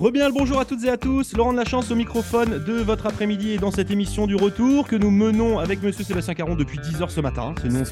Rebien le bonjour à toutes et à tous, Laurent de la Chance au microphone de votre après-midi et dans cette émission du retour que nous menons avec Monsieur Sébastien Caron depuis 10h ce matin. C'est nous,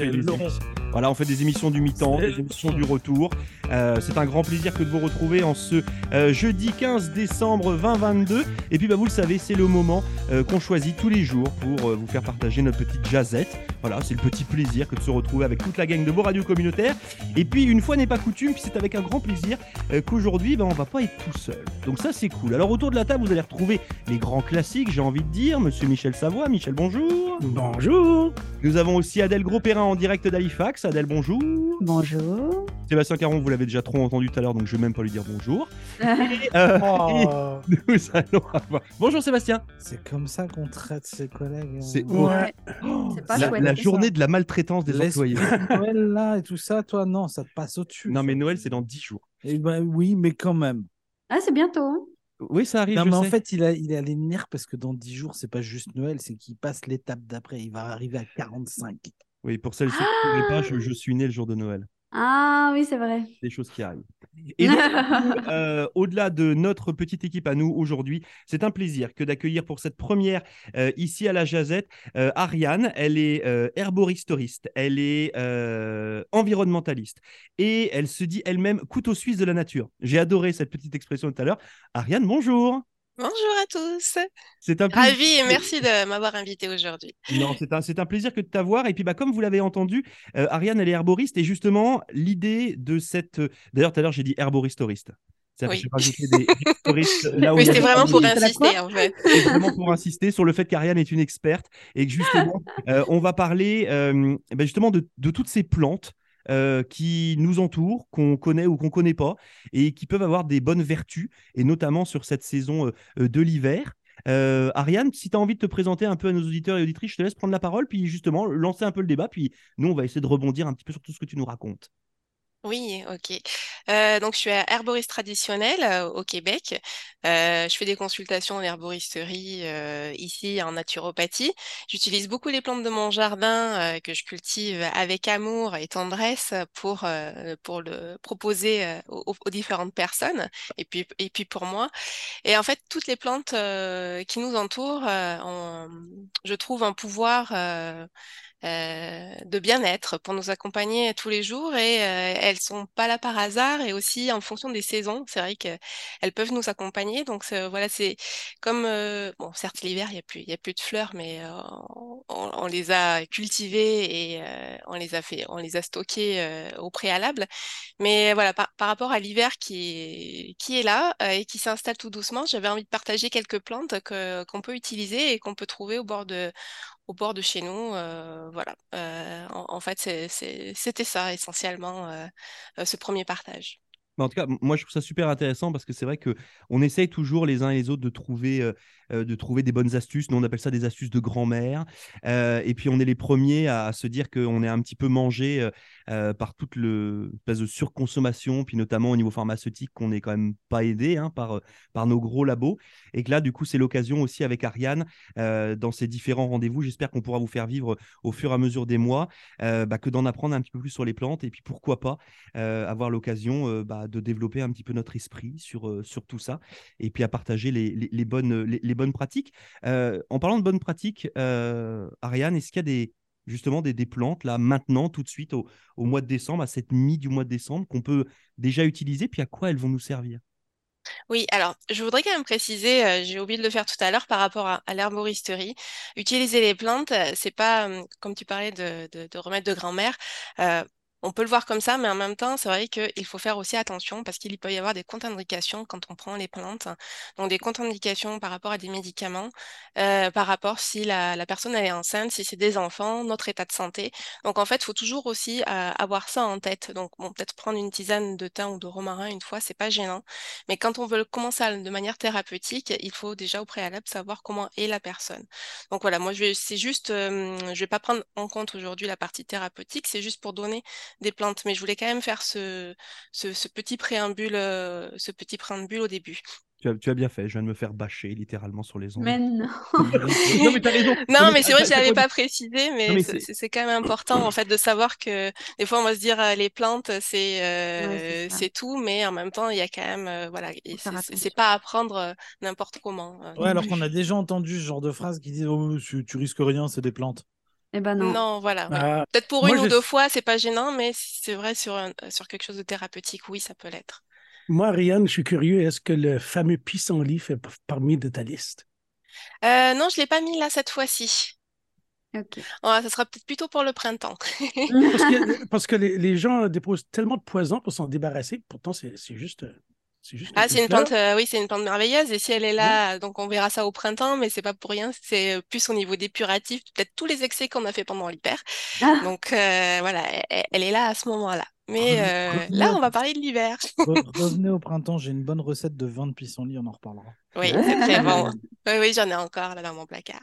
on fait des émissions- Voilà, on fait des émissions du mi-temps, des émissions du retour. Euh, c'est un grand plaisir que de vous retrouver en ce euh, jeudi 15 décembre 2022. Et puis bah, vous le savez, c'est le moment euh, qu'on choisit tous les jours pour euh, vous faire partager notre petite jazzette. Voilà, c'est le petit plaisir que de se retrouver avec toute la gang de vos radios communautaires. Et puis une fois n'est pas coutume, puis c'est avec un grand plaisir euh, qu'aujourd'hui bah, on va pas être tout seul. Donc ça c'est cool. Alors autour de la table vous allez retrouver les grands classiques, j'ai envie de dire, Monsieur Michel Savoie. Michel bonjour. Bonjour. Nous avons aussi Adèle Gros-Perrin en direct d'Halifax. Adèle bonjour. Bonjour. Sébastien Caron, vous l'avez déjà trop entendu tout à l'heure, donc je vais même pas lui dire bonjour. Et, euh, Oh, et nous allons avoir- Bonjour Sébastien. c'est comme ça qu'on traite ses collègues. hein. C'est Ouais. Oh, C'est pas la, journée de la maltraitance des Laisse- employés. Noël là et tout ça, toi non, ça te passe au-dessus. Non mais. Noël c'est dans 10 jours. Eh ben, oui, mais quand même. Ah, c'est bientôt. hein. Oui ça arrive. non, je mais en fait, il a, il a les nerfs parce que dans 10 jours, c'est pas juste Noël, c'est qu'il passe l'étape d'après. Il va arriver à 45. Oui pour celles qui ne pas, je, je suis né le jour de Noël. Ah oui, c'est vrai. Des choses qui arrivent. Et donc, euh, au-delà de notre petite équipe à nous aujourd'hui, c'est un plaisir que d'accueillir pour cette première euh, ici à la Jazette euh, Ariane. Elle est herboristeuriste, elle est environnementaliste et elle se dit elle-même couteau suisse de la nature. J'ai adoré cette petite expression tout à l'heure. Ariane, bonjour. Bonjour à tous. C'est un plaisir. Ravi et merci de m'avoir invité aujourd'hui. Non, c'est un, c'est un plaisir que de t'avoir. Et puis, bah, comme vous l'avez entendu, euh, Ariane, elle est herboriste. Et justement, l'idée de cette. euh, D'ailleurs, tout à l'heure, j'ai dit herboristeuriste. Oui. j'ai rajouté des Mais c'était vraiment pour insister en fait. c'est vraiment pour insister sur le fait qu'Ariane est une experte et que justement, euh, on va parler euh, ben justement de, de toutes ces plantes euh, qui nous entourent, qu'on connaît ou qu'on connaît pas, et qui peuvent avoir des bonnes vertus, et notamment sur cette saison euh, de l'hiver. Euh, Ariane, si tu as envie de te présenter un peu à nos auditeurs et auditrices, je te laisse prendre la parole, puis justement lancer un peu le débat, puis nous, on va essayer de rebondir un petit peu sur tout ce que tu nous racontes. Oui, ok. Euh, donc, je suis herboriste traditionnelle euh, au Québec. Euh, je fais des consultations en herboristerie ici en naturopathie. J'utilise beaucoup les plantes de mon jardin que je cultive avec amour et tendresse pour, pour le proposer aux, aux différentes personnes et puis, et puis pour moi. Et en fait, toutes les plantes qui nous entourent, ont, je trouve un pouvoir euh, de bien-être pour nous accompagner tous les jours et euh, elles sont pas là par hasard et aussi en fonction des saisons. C'est vrai qu'elles peuvent nous accompagner. Donc voilà, c'est comme euh, bon, certes l'hiver il y a plus il y a plus de fleurs, mais euh, on, les a cultivées et euh, on les a fait on les a stockées au préalable. Mais voilà, par, par rapport à l'hiver qui est, qui est là et qui s'installe tout doucement, j'avais envie de partager quelques plantes que, qu'on peut utiliser et qu'on peut trouver au bord de, au bord de chez nous. euh, voilà. Euh, en, fait, c'était ça essentiellement, euh, ce premier partage. En tout cas, moi, je trouve ça super intéressant parce que c'est vrai que on essaye toujours les uns et les autres de trouver, euh, de trouver des bonnes astuces. Nous, on appelle ça des astuces de grand-mère. Euh, et puis, on est les premiers à, se dire qu'on est un petit peu mangé euh, par toute le espèce de surconsommation, puis notamment au niveau pharmaceutique, qu'on n'est quand même pas aidé hein, par, par nos gros labos. Et que là, du coup, c'est l'occasion aussi avec Ariane, dans ces différents rendez-vous. J'espère qu'on pourra vous faire vivre au fur et à mesure des mois, bah, que d'en apprendre un petit peu plus sur les plantes. Et puis, pourquoi pas avoir l'occasion bah, de développer un petit peu notre esprit sur, sur tout ça et puis à partager les, les- bonnes, les bonnes pratiques. Euh, en parlant de bonnes pratiques, euh, Ariane, est-ce qu'il y a des, justement des, plantes là maintenant, tout de suite, au, au mois de décembre, à cette mi du mois de décembre, qu'on peut déjà utiliser, puis à quoi elles vont nous servir? Oui, alors je voudrais quand même préciser, euh, j'ai oublié de le faire tout à l'heure par rapport à, l'herboristerie. Utiliser les plantes, c'est pas comme tu parlais de, de, de de grand-mère. On peut le voir comme ça, mais en même temps, c'est vrai qu'il faut faire aussi attention parce qu'il peut y avoir des contre-indications quand on prend les plantes. Donc des contre-indications par rapport à des médicaments, euh, par rapport si la, personne est enceinte, si c'est des enfants, notre état de santé. Donc en fait, il faut toujours aussi euh, avoir ça en tête. Donc peut-être prendre une tisane de thym ou de romarin une fois, c'est pas gênant. Mais quand on veut commencer de manière thérapeutique, il faut déjà au préalable savoir comment est la personne. Donc voilà, moi je vais, c'est juste, euh, je vais pas prendre en compte aujourd'hui la partie thérapeutique, c'est juste pour donner des plantes. Mais je voulais quand même faire ce, ce, ce petit préambule, euh, ce petit préambule au début. Tu as, tu as bien fait. Je viens de me faire bâcher littéralement sur les ondes. Mais non. non, mais t'as raison. Non, mais c'est vrai que je l'avais t'as- pas précisé, mais, c'est- quand même important en fait de savoir que des fois on va se dire euh, les plantes c'est euh, Ouais, c'est tout, mais en même temps il y a quand même euh, voilà c'est- pas à prendre n'importe comment. euh, Ouais, alors qu'on a déjà entendu ce genre de phrase qui disent oh, tu, tu risques rien, c'est des plantes. Eh ben non. Non, voilà. ouais. Ah, Peut-être pour moi, une ou deux fois, c'est pas gênant, mais c'est vrai sur un- sur quelque chose de thérapeutique, oui, ça peut l'être. moi, Ariane, je suis curieux, est-ce que le fameux pissenlit fait parmi de ta liste? Euh, non, je l'ai pas mis là cette fois-ci. Ok. Ouais, ça sera peut-être plutôt pour le printemps. Parce que, parce que les, les gens déposent tellement de poison pour s'en débarrasser, pourtant c'est c'est juste, euh, juste Ah, c'est une plante, euh, oui, c'est une plante merveilleuse. Et si elle est là, donc on verra ça au printemps, mais c'est pas pour rien. C'est plus au niveau des puratifs, peut-être tous les excès qu'on a fait pendant l'hiver. Ah, Donc euh, voilà, elle, elle est là à ce moment-là. Mais euh, là, on va parler de l'hiver. Re- Revenez au printemps, j'ai une bonne recette de vin de pissenlit, on en reparlera. Oui, c'est très bon. Oui, oui, j'en ai encore là dans mon placard.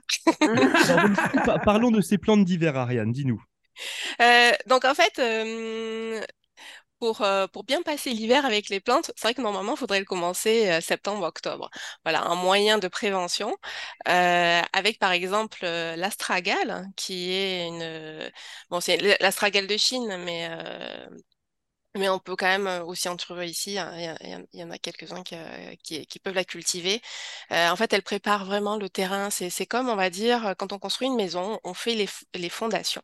Pa- parlons de ces plantes d'hiver, Ariane. Dis-nous. Euh, donc en fait, euh, pour, euh, pour bien passer l'hiver avec les plantes, c'est vrai que normalement, il faudrait le commencer euh, septembre-octobre. Voilà, un moyen de prévention euh, avec par exemple euh, l'astragale, qui est une... Bon, c'est l'astragale de Chine, mais... Mais on peut quand même aussi en trouver ici. Il y, en- a quelques-uns qui, peuvent la cultiver. Euh, en fait, elle prépare vraiment le terrain. C'est, comme, on va dire, quand on construit une maison, on fait les, les fondations.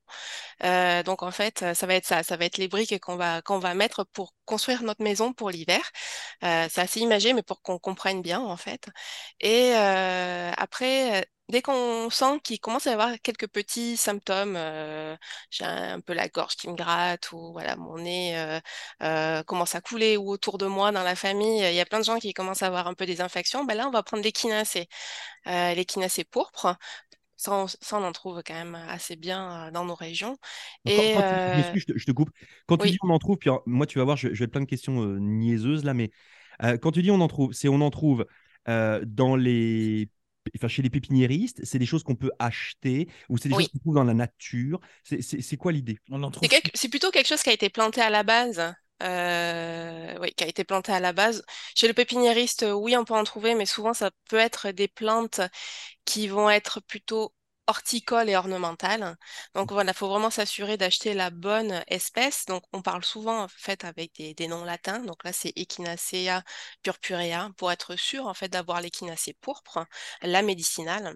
Euh, donc en fait, ça va être ça, ça va être les briques qu'on va qu'on va mettre pour construire notre maison pour l'hiver. Euh, c'est assez imagé, mais pour qu'on comprenne bien en fait. Et après, dès qu'on sent qu'il commence à y avoir quelques petits symptômes, euh, j'ai un, peu la gorge qui me gratte ou voilà mon nez euh, euh, commence à couler ou autour de moi dans la famille, il y a plein de gens qui commencent à avoir un peu des infections. Ben là, on va prendre l'échinacée, euh, l'échinacée pourpre. Ça, on, ça, on en trouve quand même assez bien dans nos régions. Quand, Et quand tu, je te, je te coupe. Quand tu dis on en trouve, puis alors, moi tu vas voir, je, je vais plein de questions niaiseuses là, mais quand tu dis on en trouve, c'est on en trouve dans les, enfin chez les pépiniéristes, c'est des choses qu'on peut acheter ou c'est des Oui. choses qu'on trouve dans la nature. C'est- quoi l'idée? On en trouve C'est quelque- plutôt quelque chose qui a été planté à la base. Euh, oui, qui a été planté à la base. Chez le pépiniériste, oui, on peut en trouver, mais souvent, ça peut être des plantes qui vont être plutôt horticoles et ornementales. Donc voilà, il faut vraiment s'assurer d'acheter la bonne espèce. Donc on parle souvent en fait avec des, des noms latins. Donc là, c'est Echinacea purpurea pour être sûr en fait d'avoir l'Echinacée pourpre, la médicinale.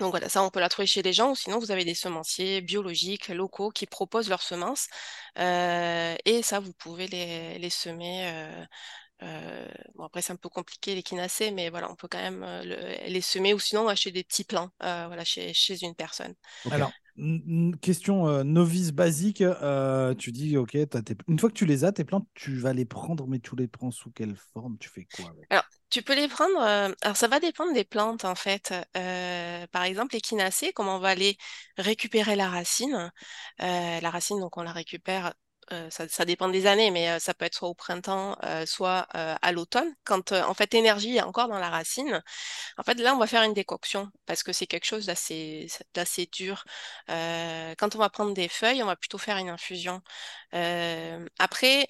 Donc voilà, ça on peut la trouver chez les gens ou sinon vous avez des semenciers biologiques, locaux qui proposent leurs semences euh, et ça vous pouvez les, les semer. euh, euh, bon après c'est un peu compliqué les quinacées, mais voilà on peut quand même euh, le- les semer ou sinon acheter des petits plants euh, voilà, chez, chez une personne. Alors, question euh, novice basique. euh, tu dis, OK, tes- une fois que tu les as, tes plantes, tu vas les prendre, mais tu les prends sous quelle forme? Tu fais quoi avec? Alors, tu peux les prendre. euh, alors, ça va dépendre des plantes, en fait. Euh, par exemple, les quinacées, comment on va aller récupérer la racine? Euh, la racine, donc, on la récupère. Euh, ça, dépend des années, mais euh, ça peut être soit au printemps, euh, soit à l'automne, quand en fait l'énergie est encore dans la racine. En fait, là, on va faire une décoction parce que c'est quelque chose d'assez dur. Quand on va prendre des feuilles, on va plutôt faire une infusion. Après,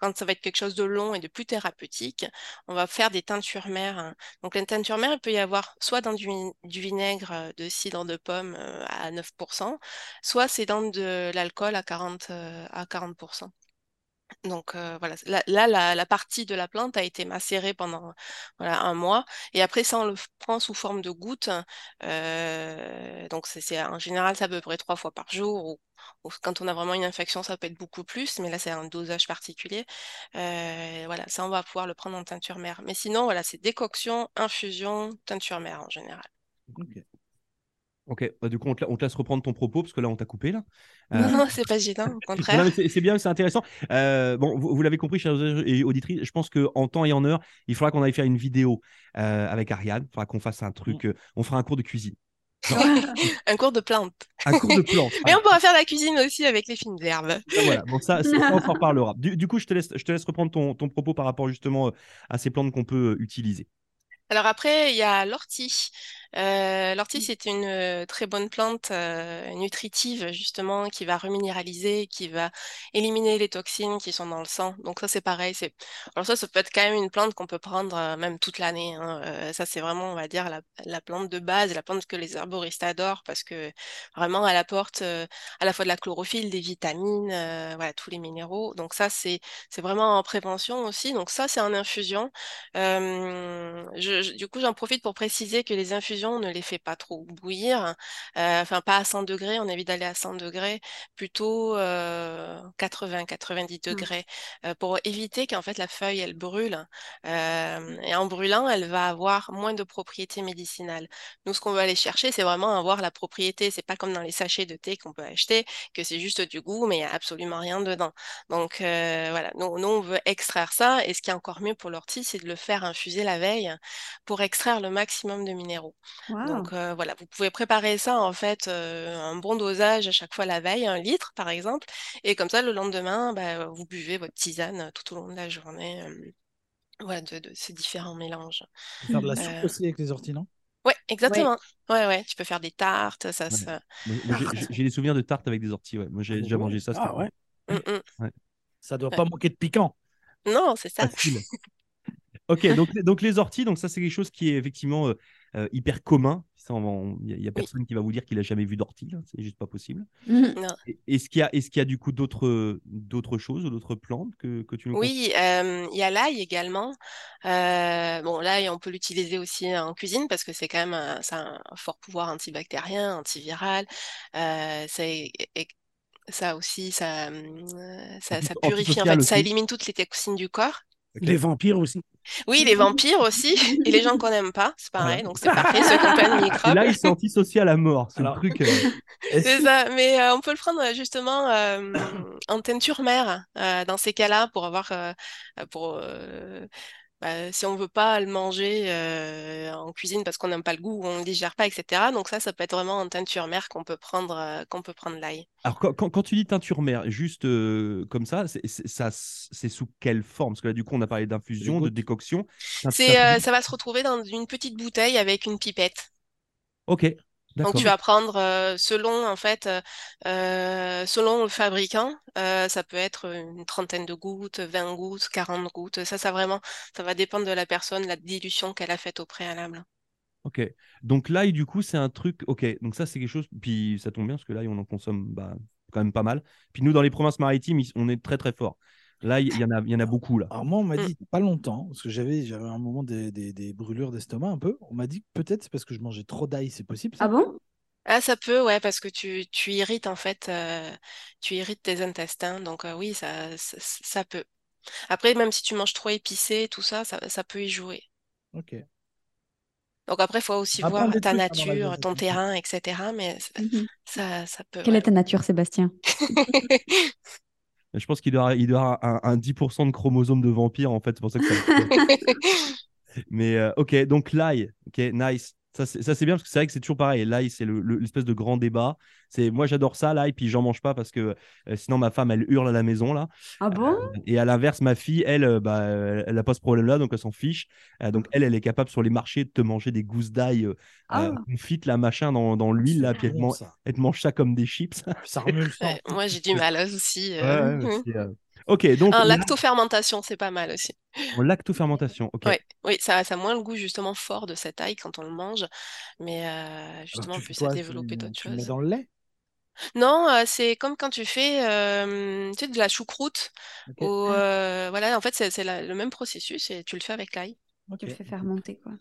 quand ça va être quelque chose de long et de plus thérapeutique, on va faire des teintures mères. hein. Donc, les teintures mères, il peut y avoir soit dans du vinaigre euh, de cidre de pomme euh, à 9%, soit c'est dans de l'alcool à 40, euh, à 40%. Donc euh, voilà, là, la, partie de la plante a été macérée pendant un mois et après ça on le prend sous forme de gouttes. Euh, donc c'est en général c'est à peu près trois fois par jour ou, quand on a vraiment une infection ça peut être beaucoup plus, mais là c'est un dosage particulier. Euh, voilà, ça on va pouvoir le prendre en teinture mère. Mais sinon voilà, c'est décoction, infusion, teinture mère en général. Ok, bah, du coup, on te, la- on te laisse reprendre ton propos parce que là, on t'a coupé. Là. Non, Euh, non, c'est pas gênant, au non, contraire. c'est c'est bien, c'est intéressant. Euh, bon, vous, vous l'avez compris, chers auditrices, je pense qu'en temps et en heure, il faudra qu'on aille faire une vidéo euh, avec Ariane. Il faudra qu'on fasse un truc. euh, on fera un cours de cuisine. Un cours de plantes. Un cours de plantes. Mais on pourra faire la cuisine aussi avec les fines herbes. Voilà, bon, ça, on s'en reparlera. Du, du coup, je te laisse, je te laisse reprendre ton, ton propos par rapport justement euh, à ces plantes qu'on peut euh, utiliser. Alors après, il y a l'ortie. Euh, l'ortie, c'est une euh, très bonne plante euh, nutritive, justement, qui va reminéraliser, qui va éliminer les toxines qui sont dans le sang. Donc ça, c'est pareil. C'est... Alors ça, ça peut être quand même une plante qu'on peut prendre même toute l'année. Hein. ça, c'est vraiment, on va dire, la, la, plante de base, la plante que les herboristes adorent parce que vraiment, elle apporte à la fois de la chlorophylle, des vitamines, voilà, tous les minéraux. Donc ça, c'est, c'est vraiment en prévention aussi. Donc ça, c'est en infusion. Je, du coup, j'en profite pour préciser que les infusions on ne les fait pas trop bouillir, euh, enfin pas à 100 degrés, on évite d'aller à 100 degrés, plutôt 80-90 mmh. degrés, euh, pour éviter qu'en fait la feuille elle brûle. Euh, et en brûlant, elle va avoir moins de propriétés médicinales. Nous, ce qu'on veut aller chercher, c'est vraiment avoir la propriété. C'est pas comme dans les sachets de thé qu'on peut acheter, que c'est juste du goût, mais il n'y a absolument rien dedans. Donc voilà, nous, nous, on veut extraire ça. Et ce qui est encore mieux pour l'ortie, c'est de le faire infuser la veille pour extraire le maximum de minéraux. Donc voilà, vous pouvez préparer ça en fait un bon dosage à chaque fois la veille, un litre par exemple, et comme ça le lendemain, bah, vous buvez votre tisane tout au long de la journée. voilà, de, ces différents mélanges. Faire de la soupe aussi avec les orties, non Ouais, exactement. Ouais. ouais, tu peux faire des tartes, ça. ça... J'ai des souvenirs de tartes avec des orties. Ouais. Moi, j'ai déjà mangé ça. Ah ouais? Mmh, mmh. Ça doit pas manquer de piquant. Non, c'est ça. ok, donc, donc les orties, donc ça c'est quelque chose qui est effectivement euh, hyper commun. Il n'y a, personne qui va vous dire qu'il a jamais vu d'ortie, hein, c'est juste pas possible. Mmh. Est-ce qu'il y, est qu'il y, a du coup d'autres choses ou d'autres plantes que, que tu nous Oui, il y a l'ail également. Euh, bon, l'ail, on peut l'utiliser aussi en cuisine parce que c'est quand même un, un, fort pouvoir antibactérien, antiviral. Euh, ça aussi, ça, ça, ça purifie, en fait, ça élimine toutes les toxines du corps. Les vampires aussi. Oui, les vampires aussi, et les gens qu'on n'aime pas, c'est pareil, donc c'est parfait, ceux qui ont de microbes. là, ils sont antisociés à la mort, c'est un truc. Euh, c'est ça, mais euh, on peut le prendre euh, justement en teinture mère dans ces cas-là pour avoir, pour bah, si on veut pas le manger en cuisine parce qu'on n'aime pas le goût ou on ne le digère pas, etc. Donc ça, ça peut être vraiment en teinture mère qu'on peut prendre, qu'on peut prendre l'ail. Alors quand, tu dis teinture mère, juste comme ça, c'est sous quelle forme? Parce que là, du coup, on a parlé d'infusion, de décoction. C'est, ça va se retrouver dans une petite bouteille avec une pipette. Ok. Donc tu vas prendre euh, selon en fait euh, selon le fabricant, ça peut être une trentaine de gouttes, 20 gouttes, 40 gouttes. Ça, ça vraiment, ça va dépendre de la personne, la dilution qu'elle a faite au préalable. Ok. Donc l'ail, du coup, c'est un truc. Ok. Donc ça, c'est quelque chose. Puis ça tombe bien parce que l'ail, on en consomme bah, quand même pas mal. Puis nous, dans les provinces maritimes, on est très très fort. Là, il y, en a, y en a beaucoup. Là. Alors moi, on m'a mm. dit pas longtemps, parce que j'avais, j'avais un moment des, des, brûlures d'estomac un peu. On m'a dit peut-être c'est parce que je mangeais trop d'ail, c'est possible Ah bon? Ah, ça peut, ouais, parce que tu, tu irrites en fait, euh, tu irrites tes intestins, donc euh, oui, ça, ça, peut. Après, même si tu manges trop épicé, tout ça, ça, ça peut y jouer. Ok. Donc après, il faut aussi voir ta nature, ton terrain, etc. Mais mhm. ça, ça peut. Quelle est ta nature, Sébastien? Je pense qu'il doit, il doit avoir un, 10% de chromosomes de vampire, en fait. C'est pour ça que ça. Mais euh, ok, donc l'ail, ok, nice. Ça, c'est bien parce que c'est vrai que c'est toujours pareil. L'ail, c'est l'espèce de grand débat. C'est moi, j'adore ça, l'ail, puis j'en mange pas parce que euh, sinon ma femme, elle hurle à la maison là. Ah bon? Euh, Et à l'inverse, ma fille, elle, euh, bah, elle n'a pas ce problème-là, donc elle s'en fiche. donc elle, elle est capable sur les marchés de te manger des gousses d'ail ah. confites, la machin dans, dans l'huile là, puis elle, te mange ça comme des chips. ça remue moi, j'ai du mal aussi. Ok, donc. Un lactofermentation, c'est pas mal aussi. En lactofermentation, ok. Oui, ça, ça a moins le goût justement fort de cette ail quand on le mange, mais euh, justement, peut ça développer d'autres choses. Tu mets dans le lait? Non, euh, c'est comme quand tu fais euh, tu sais, de la choucroute. voilà, en fait, c'est le même processus et tu le fais avec l'ail. Tu le fais fermenter, quoi.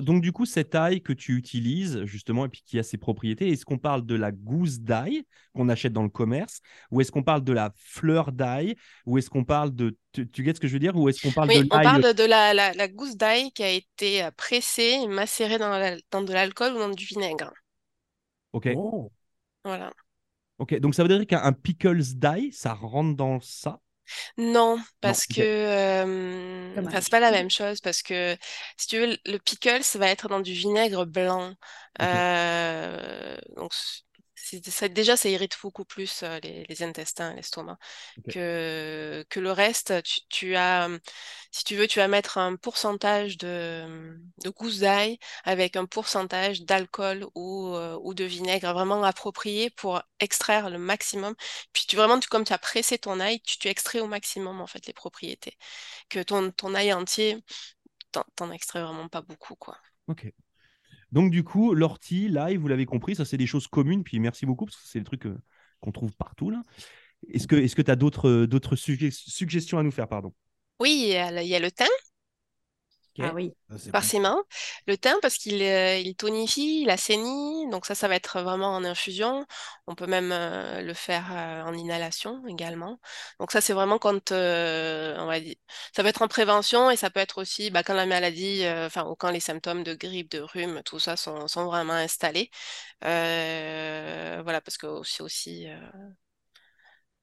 Donc, du coup, cette ail que tu utilises, justement, et puis qui a ses propriétés, est-ce qu'on parle de la gousse d'ail qu'on achète dans le commerce Ou est-ce qu'on parle de la fleur d'ail Ou est-ce qu'on parle de. Tu, tu ce que je veux dire Ou est-ce qu'on parle oui, de on parle de la, la, gousse d'ail qui a été euh, pressée et macérée dans, dans de l'alcool ou dans du vinaigre. Ok. Oh. Voilà. Ok, donc ça veut dire qu'un pickles d'ail, ça rentre dans ça? Non, parce que euh, c'est pas la même chose. Parce que si tu veux, le pickle, ça va être dans du vinaigre blanc. Euh, donc, ça- déjà, ça irrite beaucoup plus les, les intestins, l'estomac, que, que le reste. Tu, tu as, si tu veux, tu vas mettre un pourcentage de, de gousse d'ail avec un pourcentage d'alcool ou, euh, ou de vinaigre vraiment approprié pour extraire le maximum. Puis tu vraiment, tu- comme tu as pressé ton ail, tu, tu extrais au maximum en fait les propriétés. Que ton, ton ail entier, t'en, t'en extrais vraiment pas beaucoup, quoi. Ok. Donc, du coup, l'ortie, l'ail, vous l'avez compris, ça, c'est des choses communes. Puis merci beaucoup, parce que c'est des trucs euh, qu'on trouve partout, là. Est-ce que tu as d'autres euh, suggestions à nous faire, pardon? Oui, il y a, le- il Ah oui. Ça, c'est par bon. ses mains. Le thym, parce qu'il euh, il tonifie, il assainit, donc ça, ça va être vraiment en infusion. On peut même euh, le faire euh, en inhalation également. Donc ça, c'est vraiment quand, on va dire, ça peut être en prévention et ça peut être aussi bah, quand la maladie, enfin, ou quand les symptômes de grippe, de rhume, tout ça sont, sont vraiment installés. Voilà, parce que c'est aussi,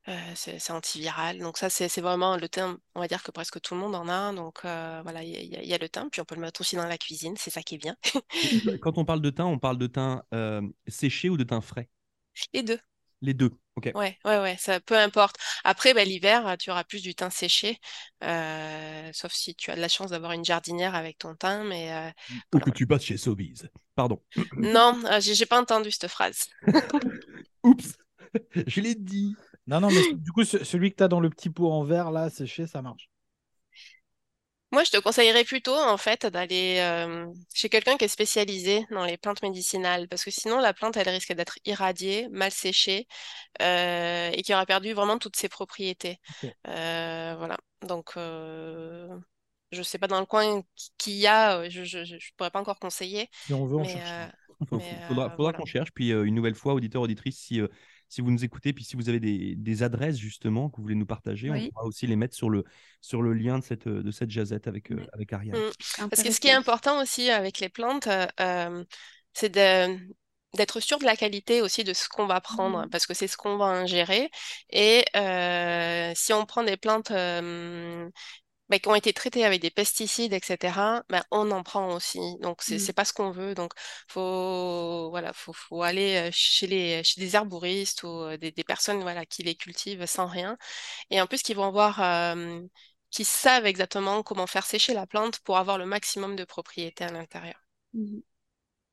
euh, c'est antiviral. Donc ça, c'est vraiment le thym. On va dire que presque tout le monde en a. Donc euh, voilà, il y, a- y le thym. Puis on peut le mettre aussi dans la cuisine. C'est ça qui est bien. Quand on parle de thym, on parle de thym euh, séché ou de thym frais? Les deux. Les deux. Ok. Ouais, ouais, ouais. Ça, peu importe. Après, bah, l'hiver, tu auras plus du thym séché. sauf si tu as de la chance d'avoir une jardinière avec ton thym. Mais Ou voilà, que tu passes chez Sobeys. Pardon. non, j'ai pas entendu cette phrase. Oups, je l'ai dit. Non, non, mais du coup, ce- celui que tu as dans le petit pot en verre, là, séché, ça marche. Moi, je te conseillerais plutôt, en fait, d'aller euh, chez quelqu'un qui est spécialisé dans les plantes médicinales, parce que sinon, la plante, elle risque d'être irradiée, mal séchée, euh, et qui aura perdu vraiment toutes ses propriétés. Euh, voilà. Donc, euh, je sais pas dans le coin qui- y a, je, je, je je pourrais pas encore conseiller, Si on veut, on mais, cherche. euh, mais, faudra faudra voilà. qu'on cherche. Puis euh, une nouvelle fois, auditeur, auditrice, si, euh, si vous nous écoutez, puis si vous avez des, des adresses justement que vous voulez nous partager, on pourra aussi les mettre sur le, sur le lien de cette, de cette jazette avec, euh, avec Ariane. Mm. Parce que ce qui est important aussi avec les plantes, euh, euh, c'est de, d'être sûr de la qualité aussi de ce qu'on va prendre, Mhm. parce que c'est ce qu'on va ingérer. Et euh, si on prend des plantes euh, bah, qui ont été traitées avec des pesticides, etc., bah, on en prend aussi. Donc c'est Mhm. c'est pas ce qu'on veut. Donc faut voilà, faut, faut aller chez les chez des herboristes ou des, des personnes voilà qui les cultivent sans rien, et en plus qui vont voir euh, qui savent exactement comment faire sécher la plante pour avoir le maximum de propriétés à l'intérieur. Mhm.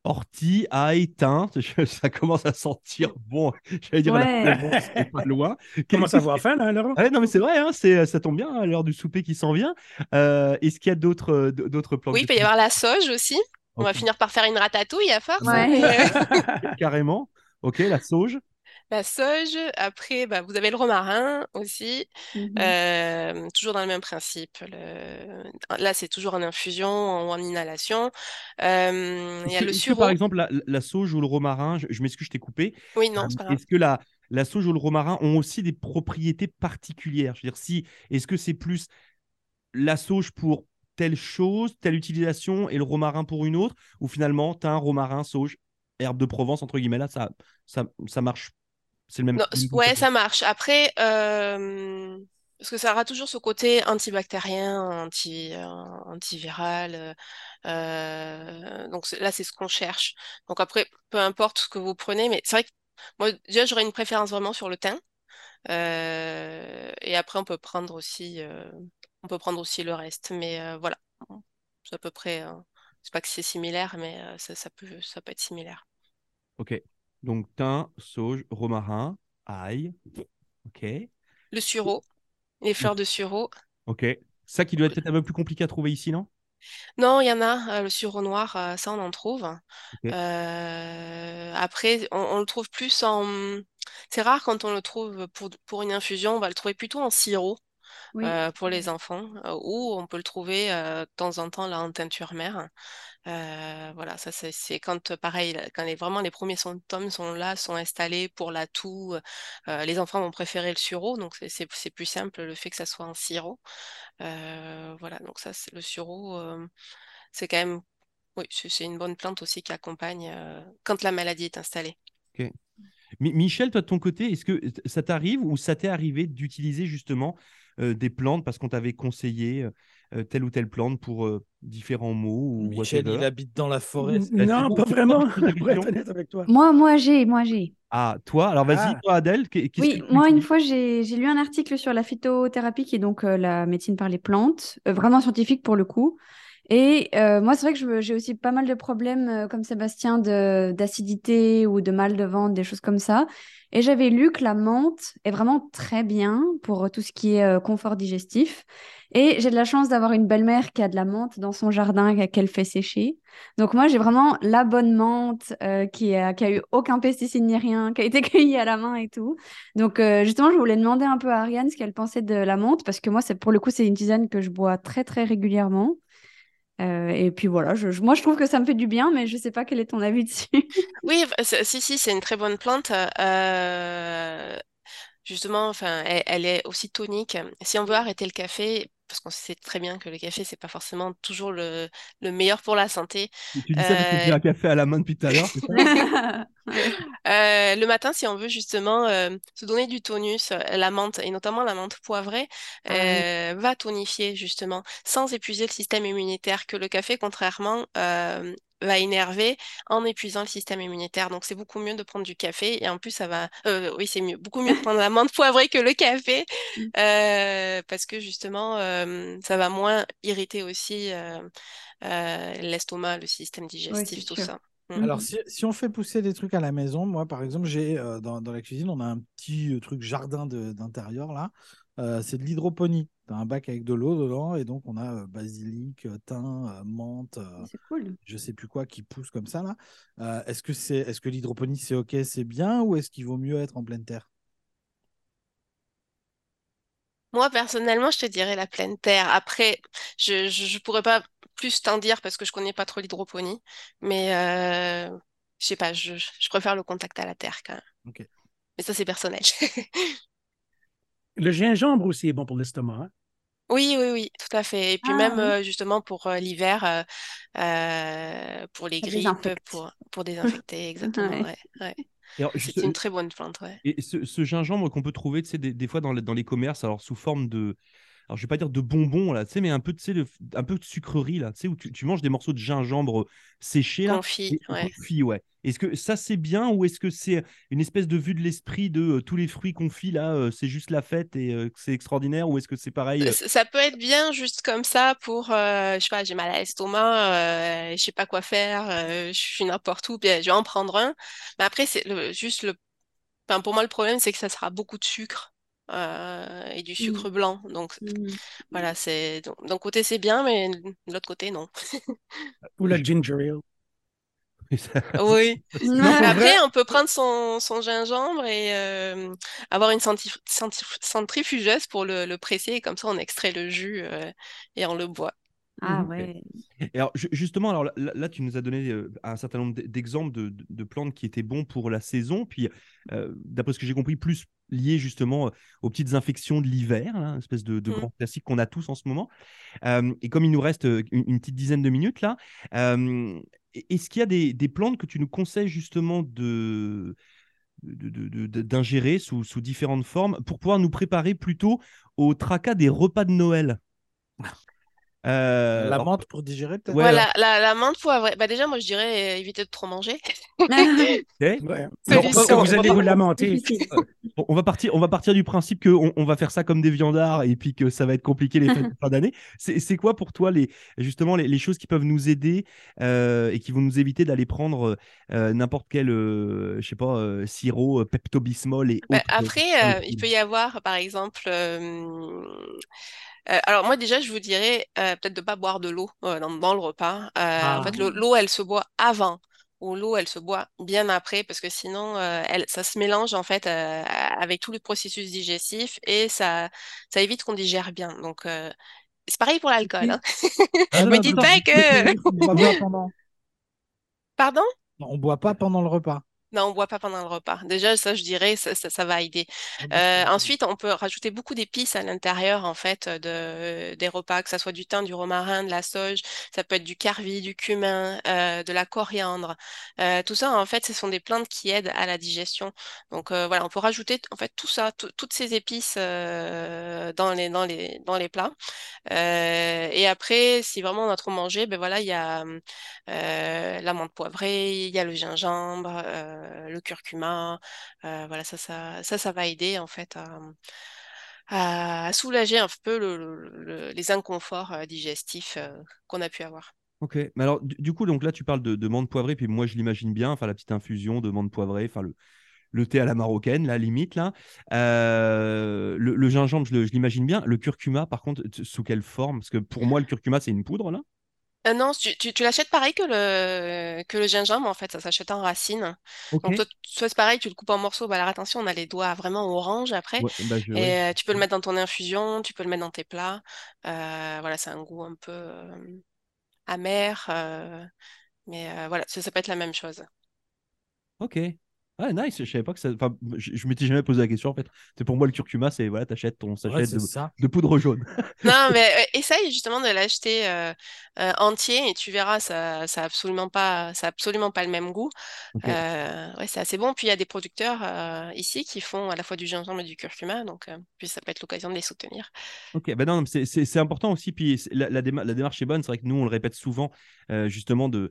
Ortie, ail, thym, ça commence à sentir bon. J'allais dire Ouais. la Provence, c'est pas loin. Comment ça Qu'est-ce va faire, là, Laurent? Ouais, non, mais c'est vrai, hein, c'est, ça tombe bien à l'heure du souper qui s'en vient. Euh, est-ce qu'il y a d'autres, euh, d'autres plantes Oui, il peut y avoir la sauge aussi. On va finir par faire une ratatouille à force. Ouais. euh, Carrément. Ok, la sauge. La sauge. Après, bah, vous avez le romarin aussi. Mhm. Euh, toujours dans le même principe. Le- Là, c'est toujours en infusion ou en inhalation. Euh, il y a le que, par exemple, la, la sauge ou le romarin, je, je m'excuse, je t'ai coupé. Oui, non, Euh, c'est pas grave. Est-ce que la, la sauge ou le romarin ont aussi des propriétés particulières? Je veux dire, si, est-ce que c'est plus la sauge pour telle chose, telle utilisation et le romarin pour une autre, ou finalement, thym, romarin, sauge, herbe de Provence, entre guillemets, là, ça, ça, ça marche. C'est le même. Non, ouais, ça marche. Après, euh, parce que ça aura toujours ce côté antibactérien, anti, euh, antiviral. euh, donc là, c'est ce qu'on cherche. Donc après, peu importe ce que vous prenez, mais c'est vrai que moi, déjà, j'aurais une préférence vraiment sur le thym. Et après, on peut prendre aussi, on peut prendre aussi le reste. Mais voilà, c'est à peu près. c'est pas que c'est similaire, mais ça, ça peut, ça peut être similaire. Ok. Donc, thym, sauge, romarin, ail. Ok. Le sureau, les fleurs de sureau. Ok. Ça qui doit être un peu plus compliqué à trouver ici, non? Non, il y en a, euh, le sureau noir, euh, ça on en trouve. Euh, après, on, on le trouve plus en... C'est rare quand on le trouve pour, pour une infusion, on va le trouver plutôt en sirop Oui. euh, pour les enfants, euh, ou on peut le trouver euh, de temps en temps là en teinture mère. Euh, voilà, ça c'est quand, pareil, quand les, vraiment les premiers symptômes sont là, sont installés pour la toux, euh, les enfants vont préférer le sureau, donc c'est plus simple le fait que ça soit en sirop. Euh, voilà, donc ça, c'est le sureau, c'est quand même, oui, c'est une bonne plante aussi qui accompagne quand la maladie est installée. Mi- Michel, toi de ton côté, est-ce que ça t'arrive ou ça t'est arrivé d'utiliser justement des plantes parce qu'on t'avait conseillé telle ou telle plante pour différents mots ou Michel, il habite dans la forêt. Non, pas vraiment. pour être honnête avec toi. Moi, moi j'ai, moi j'ai. Ah, toi? Alors vas-y, Ah. toi Adèle. Oui, moi, une fois, j'ai j'ai lu un article sur la phytothérapie, qui est donc euh, la médecine par les plantes, euh, vraiment scientifique pour le coup. Et euh, moi, c'est vrai que j'ai aussi pas mal de problèmes, euh, comme Sébastien, d'acidité ou de mal de ventre, des choses comme ça. Et j'avais lu que la menthe est vraiment très bien pour tout ce qui est euh, confort digestif. Et j'ai de la chance d'avoir une belle-mère qui a de la menthe dans son jardin qu'elle- fait sécher. Donc moi, j'ai vraiment la bonne menthe qui a, eu aucun pesticide ni rien, qui a été cueillie à la main et tout. Donc justement, je voulais demander un peu à Ariane ce qu'elle pensait de la menthe, parce que moi, pour le coup, c'est une tisane que je bois très très régulièrement. Euh, et puis voilà, je, moi je trouve que ça me fait du bien, mais je sais pas quel est ton avis dessus. Oui, si, si, c'est une très bonne plante. euh, justement, enfin, elle, elle est aussi tonique. Si on veut arrêter le café, parce qu'on sait très bien que le café, c'est pas forcément toujours le, le meilleur pour la santé. Tu dis ça parce que tu Euh, as un café à la main depuis tout à l'heure. Euh, le matin, si on veut justement euh, se donner du tonus, la menthe, et notamment la menthe poivrée, Ah oui. va tonifier justement, sans épuiser le système immunitaire, que le café, contrairement, euh, va énerver en épuisant le système immunitaire. Donc c'est beaucoup mieux de prendre du café, et en plus ça va... euh, oui, c'est mieux, beaucoup mieux de prendre la menthe poivrée que le café, Mm. euh, parce que justement, euh, ça va moins irriter aussi euh, euh, l'estomac, le système digestif, tout sûr. ça. Alors, Mhm. si, si on fait pousser des trucs à la maison, moi, par exemple, j'ai euh, dans, dans la cuisine, on a un petit euh, truc jardin d'intérieur là. Euh, c'est de l'hydroponie. Tu as un bac avec de l'eau dedans et donc on a euh, basilic, thym, euh, menthe, euh, cool. je sais plus quoi qui pousse comme ça là. Euh, est-ce que c'est, est-ce que l'hydroponie c'est ok, c'est bien ou est-ce qu'il vaut mieux être en pleine terre? Moi, personnellement, je te dirais la pleine terre. Après, je, je, je pourrais pas plus t'en dire parce que je connais pas trop l'hydroponie, mais euh, je sais pas, je, je préfère le contact à la terre quand même. Mais ça, c'est personnel. Le gingembre aussi est bon pour l'estomac. hein. Oui, oui, oui, tout à fait. Et puis Ah, même oui. euh, justement pour euh, l'hiver, euh, euh, pour les Ça grippes, désinfecte. pour, pour désinfecter, exactement. Ouais. ouais, ouais. Et alors, C'est une très bonne plante, ouais. Et ce, ce gingembre qu'on peut trouver, tu sais, des, des fois dans les, dans les commerces, alors sous forme de, alors je vais pas dire de bonbons là, tu sais, mais un peu, le- un peu de sucrerie là, tu sais, où tu, tu manges des morceaux de gingembre séchés là, Confit, ouais. confits, ouais. Est-ce que ça c'est bien ou est-ce que c'est une espèce de vue de l'esprit de euh, tous les fruits confits là, euh, c'est juste la fête et euh, c'est extraordinaire ou est-ce que c'est pareil euh, Ça ça peut être bien juste comme ça pour, euh, je sais pas, j'ai mal à l'estomac, euh, je sais pas quoi faire, euh, je suis n'importe où, bien, je vais en prendre un. Mais après, c'est juste le, enfin, pour moi, le problème, c'est que ça sera beaucoup de sucre euh, et du sucre blanc. Donc, Mm. voilà, c'est, d'un côté, c'est bien, mais de l'autre côté, non. Ou la ginger ale. Oui. Non, après, vrai- on peut prendre son, son gingembre et euh, avoir une centrif- centrif- centrifugeuse pour le, le presser, et comme ça, on extrait le jus euh, et on le boit. Ah Mhm. ouais. Et alors, ju- justement, alors là, là, tu nous as donné euh, un certain nombre d'exemples de, de- de plantes qui étaient bons pour la saison. Puis, euh, d'après ce que j'ai compris, plus lié justement euh, aux petites infections de l'hiver, une espèce de, de Mm. grand classique qu'on a tous en ce moment. Euh, et comme il nous reste euh, une, une petite dizaine de minutes là, euh, est-ce qu'il y a des, des plantes que tu nous conseilles justement de- d'ingérer sous, sous différentes formes pour pouvoir nous préparer plutôt au tracas des repas de Noël? Euh, La menthe pour digérer peut-être? Ouais, Voilà, la, la menthe poivrée. Bah déjà, moi, je dirais euh, éviter de trop manger. Ouais. Que vous allez vous lamenter. Bon, on va partir, on va partir du principe qu'on on va faire ça comme des viandards et puis que ça va être compliqué les fêtes de fin d'année. C'est c'est quoi pour toi les justement les, les choses qui peuvent nous aider euh, et qui vont nous éviter d'aller prendre euh, n'importe quel euh, je sais pas euh, sirop, euh, Pepto-Bismol et Bah, autres, après, euh, euh, il peut y avoir, par exemple, euh, alors moi déjà, je vous dirais euh, peut-être de pas boire de l'eau euh, dans, dans le repas. En fait, l'eau, l'eau, elle se boit avant. Ou l'eau, elle se boit bien après, parce que sinon, elle, ça se mélange en fait avec tout le processus digestif et ça, ça évite qu'on digère bien. Donc, c'est pareil pour l'alcool. Hein. Ah, Me dites pas que... On boit pas pendant. Pardon? On boit pas pendant le repas. Non, on boit pas pendant le repas. Déjà, ça, je dirais, ça, ça, va aider. Ah Euh, vrai. ensuite, on peut rajouter beaucoup d'épices à l'intérieur, en fait, de, des repas, que ça soit du thym, du romarin, de la sauge. Ça peut être du carvi, du cumin, euh, de la coriandre. Euh, tout ça, en fait, ce sont des plantes qui aident à la digestion. Donc, euh, voilà, on peut rajouter, en fait, tout ça, tout- toutes ces épices euh, dans les, dans les, dans les plats. Euh, et après, si vraiment on a trop mangé, ben voilà, il y a euh, l'amande poivrée, il y a le gingembre, euh, le curcuma. Euh, voilà, ça, ça, ça, ça va aider en fait à, soulager un peu le- le- le- les inconforts euh, digestifs euh, qu'on a pu avoir. Ok, mais alors du, coup, donc là, tu parles de, de menthe poivrée, puis moi, je l'imagine bien, enfin, la petite infusion de menthe poivrée, enfin, le, le thé à la marocaine, la limite, là. Euh, le, le gingembre, je l'imagine bien. Le curcuma, par contre, sous quelle forme? Parce que pour moi, le curcuma, c'est une poudre, là. Euh, non, tu, tu, tu l'achètes pareil que le, que le gingembre, en fait, ça s'achète en racines. Ok. Donc, toi, soit c'est pareil, tu le coupes en morceaux. Bah, alors, attention, on a les doigts vraiment orange après. Ouais, bah, je- Et euh, tu peux le mettre dans ton infusion, tu peux le mettre dans tes plats. Euh, voilà, c'est un goût un peu euh, amer. euh, mais euh, voilà, ça, ça peut être la même chose. Ok. Ah, nice. Je savais pas que ça. Enfin, je, je m'étais jamais posé la question, en fait. C'est pour moi, le curcuma, c'est voilà, t'achètes ton sachet de, poudre jaune. Non, mais euh, essaye justement de l'acheter euh, euh, entier et tu verras, ça, ça a absolument pas, ça a absolument pas le même goût. Euh, ouais, c'est assez bon. Puis il y a des producteurs euh, ici qui font à la fois du gingembre et du curcuma, donc euh, puis ça peut être l'occasion de les soutenir. Ok, ben non, c'est- important aussi. Puis la, la, déma- la démarche est bonne. C'est vrai que nous, on le répète souvent, euh, justement, de,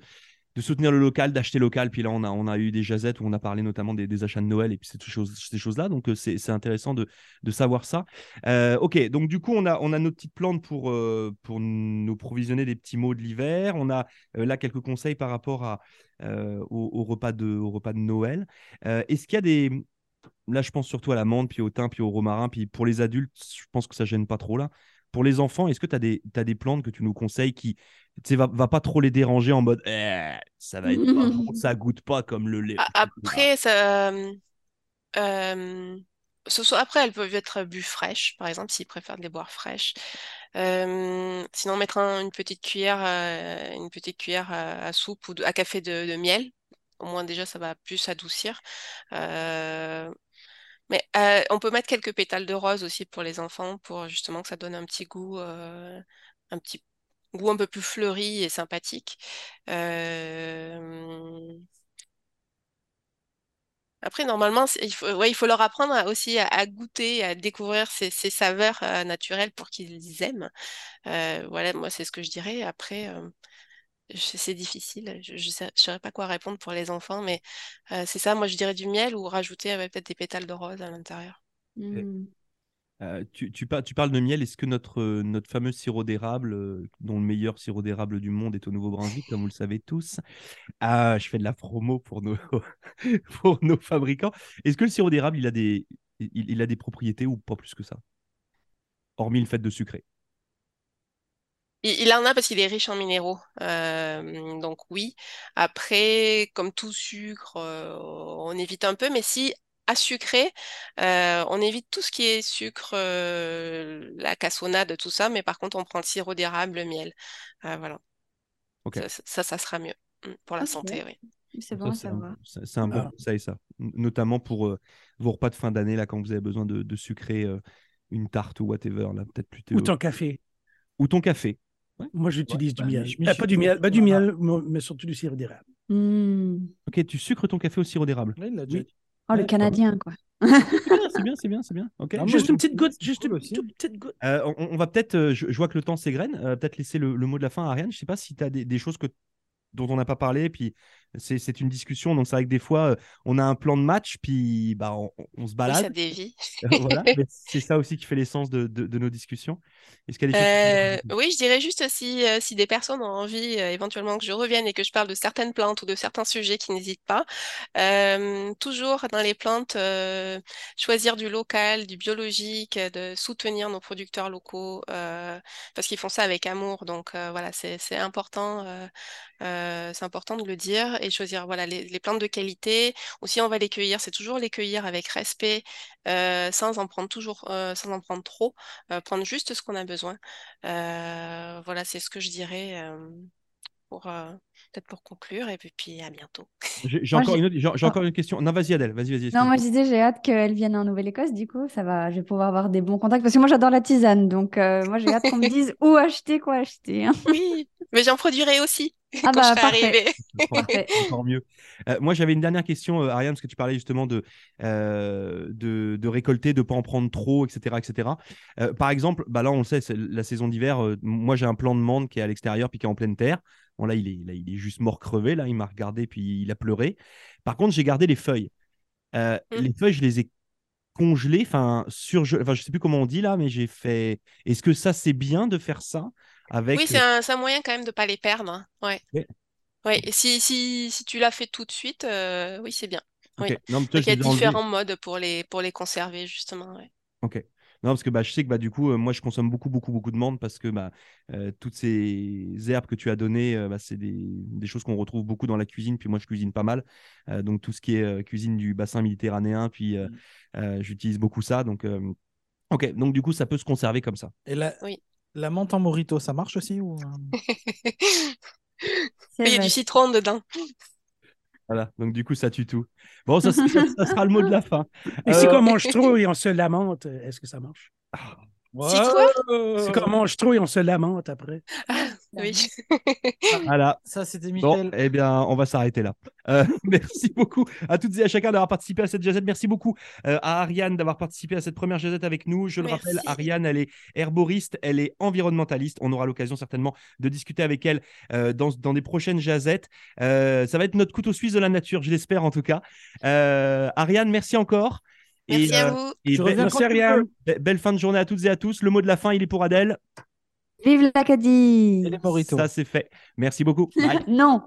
de soutenir le local, d'acheter local. Puis là, on a, on a eu des jazettes où on a parlé notamment des, achats de Noël et puis ces choses, ces choses-là. Donc, euh, c'est intéressant de, de savoir ça. Euh, ok, donc du coup, on a, on a nos petites plantes pour, euh, pour nous provisionner des petits mots de l'hiver. On a là quelques conseils par rapport à, au, repas de, repas de Noël. Est-ce qu'il y a des. Là, je pense surtout à la menthe, puis au thym, puis au romarin. Puis pour les adultes, je pense que ça gêne pas trop là. Pour les enfants, est-ce que tu as des, plantes que tu nous conseilles qui, sais, va, va pas trop les déranger en mode Eh, ça va être pas bon, ça goûte pas comme le lait. Après, ça, euh, ce soit, après, elles peuvent être bues fraîches, par exemple, s'ils préfèrent les boire fraîches. Euh, sinon, mettre un- une petite cuillère, euh, une petite cuillère à, à soupe ou de- à café de, de miel. Au moins, déjà, ça va plus adoucir. Mais euh, on peut mettre quelques pétales de rose aussi pour les enfants, pour justement que ça donne un petit goût, euh, un petit goût un peu plus fleuri et sympathique. Euh, Après, normalement, il faut, leur apprendre aussi à, goûter, à découvrir ces, ces saveurs naturelles pour qu'ils aiment. Voilà, moi, c'est ce que je dirais. Après, c'est difficile. Je ne saurais pas quoi répondre pour les enfants, mais euh, c'est ça. Moi, je dirais du miel ou rajouter euh, peut-être des pétales de rose à l'intérieur. Mm. Euh, tu, tu, par- tu parles de miel. Est-ce que notre, euh, notre fameux sirop d'érable, dont le meilleur sirop d'érable du monde est au Nouveau-Brunswick, comme vous le savez tous, ah, je fais de la promo pour nos, pour nos fabricants. Est-ce que le sirop d'érable, il a des, il, il a des propriétés ou pas plus que ça? Hormis le fait de sucrer. Il, il en a parce qu'il est riche en minéraux. Euh, donc oui. Après, comme tout sucre, euh, on évite un peu. Mais si à sucrer, euh, on évite tout ce qui est sucre, euh, la cassonade, tout ça. Mais par contre, on prend le sirop d'érable, le miel. Euh, voilà. Ok. Ça, ça, ça, ça sera mieux mm, pour la Ok. santé, oui. C'est bon à ça, c'est un, bon Ah. conseil, ça. Notamment pour euh, vos repas de fin d'année, là, quand vous avez besoin de, de sucrer euh, une tarte ou whatever, là, peut-être plutôt. Ou ton café. Ou ton café. Moi, j'utilise bah, du miel. Euh, suis pas du miel, bah, du miel, mais surtout du sirop d'érable. Mm. Ok, tu sucres ton café au sirop d'érable. Oui. Oh, le Canadien, quoi. C'est bien, c'est bien, c'est bien, c'est bien. Ok. Moi, Juste je une petite goutte, juste cool une toute petite goutte. Euh, on, on va peut-être, euh, je, je vois que le temps s'égrène, euh, peut-être laisser le, le mot de la fin à Ariane. Je sais pas si tu as des, des choses que, dont on n'a pas parlé, puis c'est une discussion, donc c'est vrai que des fois, euh, on a un plan de match, puis bah, on, on se Oui, balade. ça dévie. voilà, mais c'est ça aussi qui fait l'essence de, de- de nos discussions. Est-ce qu'il Euh, oui, je dirais juste si, euh, si des personnes ont envie euh, éventuellement que je revienne et que je parle de certaines plantes ou de certains sujets qui n'hésitent pas. Euh, toujours dans les plantes, euh, choisir du local, du biologique, euh, de soutenir nos producteurs locaux euh, parce qu'ils font ça avec amour. Donc euh, voilà, c'est c'est important, euh, euh, c'est important de le dire et choisir voilà les, plantes de qualité. Aussi, on va les cueillir, c'est toujours les cueillir avec respect, euh, sans en prendre toujours, euh, sans en prendre trop, euh, prendre juste ce qu'on a besoin. Voilà, c'est ce que je dirais pour, euh, peut-être pour conclure, et puis, à bientôt. J'ai encore, une, encore une question. Non, vas-y, Adèle, vas-y, vas-y. Non, moi je disais, j'ai hâte qu'elle vienne en Nouvelle-Écosse, du coup, ça va, je vais pouvoir avoir des bons contacts, parce que moi j'adore la tisane, donc moi j'ai hâte qu'on me dise où acheter, quoi acheter. Hein. Oui, mais j'en produirai aussi. Ah quand bah, je serai parfait. arrivée. Encore mieux. Euh, moi, j'avais une dernière question, euh, Ariane, parce que tu parlais justement de, euh, de, de récolter, de ne pas en prendre trop, etc. etc. Euh, par exemple, bah là, on le sait, c'est la saison d'hiver. euh, moi, j'ai un plan de menthe qui est à l'extérieur puis qui est en pleine terre. Bon, là il, est, là, il est juste mort crevé. Là, il m'a regardé puis il a pleuré. Par contre, j'ai gardé les feuilles. Euh, Mm. Les feuilles, je les ai congelées, enfin, sur, enfin, je sais plus comment on dit là, mais j'ai fait. Est-ce que ça, c'est bien de faire ça avec Oui, c'est un, moyen quand même de ne pas les perdre. hein. Ouais. Ouais. Ouais, et si, si, si tu l'as fait tout de suite, euh, oui, c'est bien. Ok. oui. Non, mais toi, Donc, je il y a différents modes pour les, pour les conserver, justement. ouais. Ok. Non, parce que bah, je sais que bah, du coup, euh, moi, je consomme beaucoup, beaucoup, beaucoup de menthe parce que bah, euh, toutes ces herbes que tu as données, euh, bah, c'est des, des choses qu'on retrouve beaucoup dans la cuisine. Puis moi, je cuisine pas mal. Euh, donc, tout ce qui est euh, cuisine du bassin méditerranéen, puis euh, euh, j'utilise beaucoup ça. Donc, euh, ok. Donc, du coup, ça peut se conserver comme ça. Et la, Oui. la menthe en morito, ça marche aussi ou... Il y a du citron dedans. Voilà. Donc, du coup, ça tue tout. Bon, ça, ça- ça sera le mot de la fin. Et si Euh, on mange trop et on se lamente, est-ce que ça marche? Si quoi? Si on mange trop et on se lamente après? Oui. Voilà. Ça, c'était Bon, Michael. eh bien, on va s'arrêter là. Euh, merci beaucoup à toutes et à chacun d'avoir participé à cette jazette. Merci beaucoup euh, à Ariane d'avoir participé à cette première jazette avec nous. Je le Merci. rappelle, Ariane, elle est herboriste, elle est environnementaliste. On aura l'occasion certainement de discuter avec elle euh, dans, dans des prochaines jazettes. Euh, ça va être notre couteau suisse de la nature, je l'espère en tout cas. Euh, Ariane, merci encore. Merci et, à euh, vous. et Je be- reviens Merci, Ariane. be- belle fin de journée à toutes et à tous. Le mot de la fin, il est pour Adèle. Vive l'Acadie Et les moritos. Ça, c'est fait. Merci beaucoup. Bye. Non.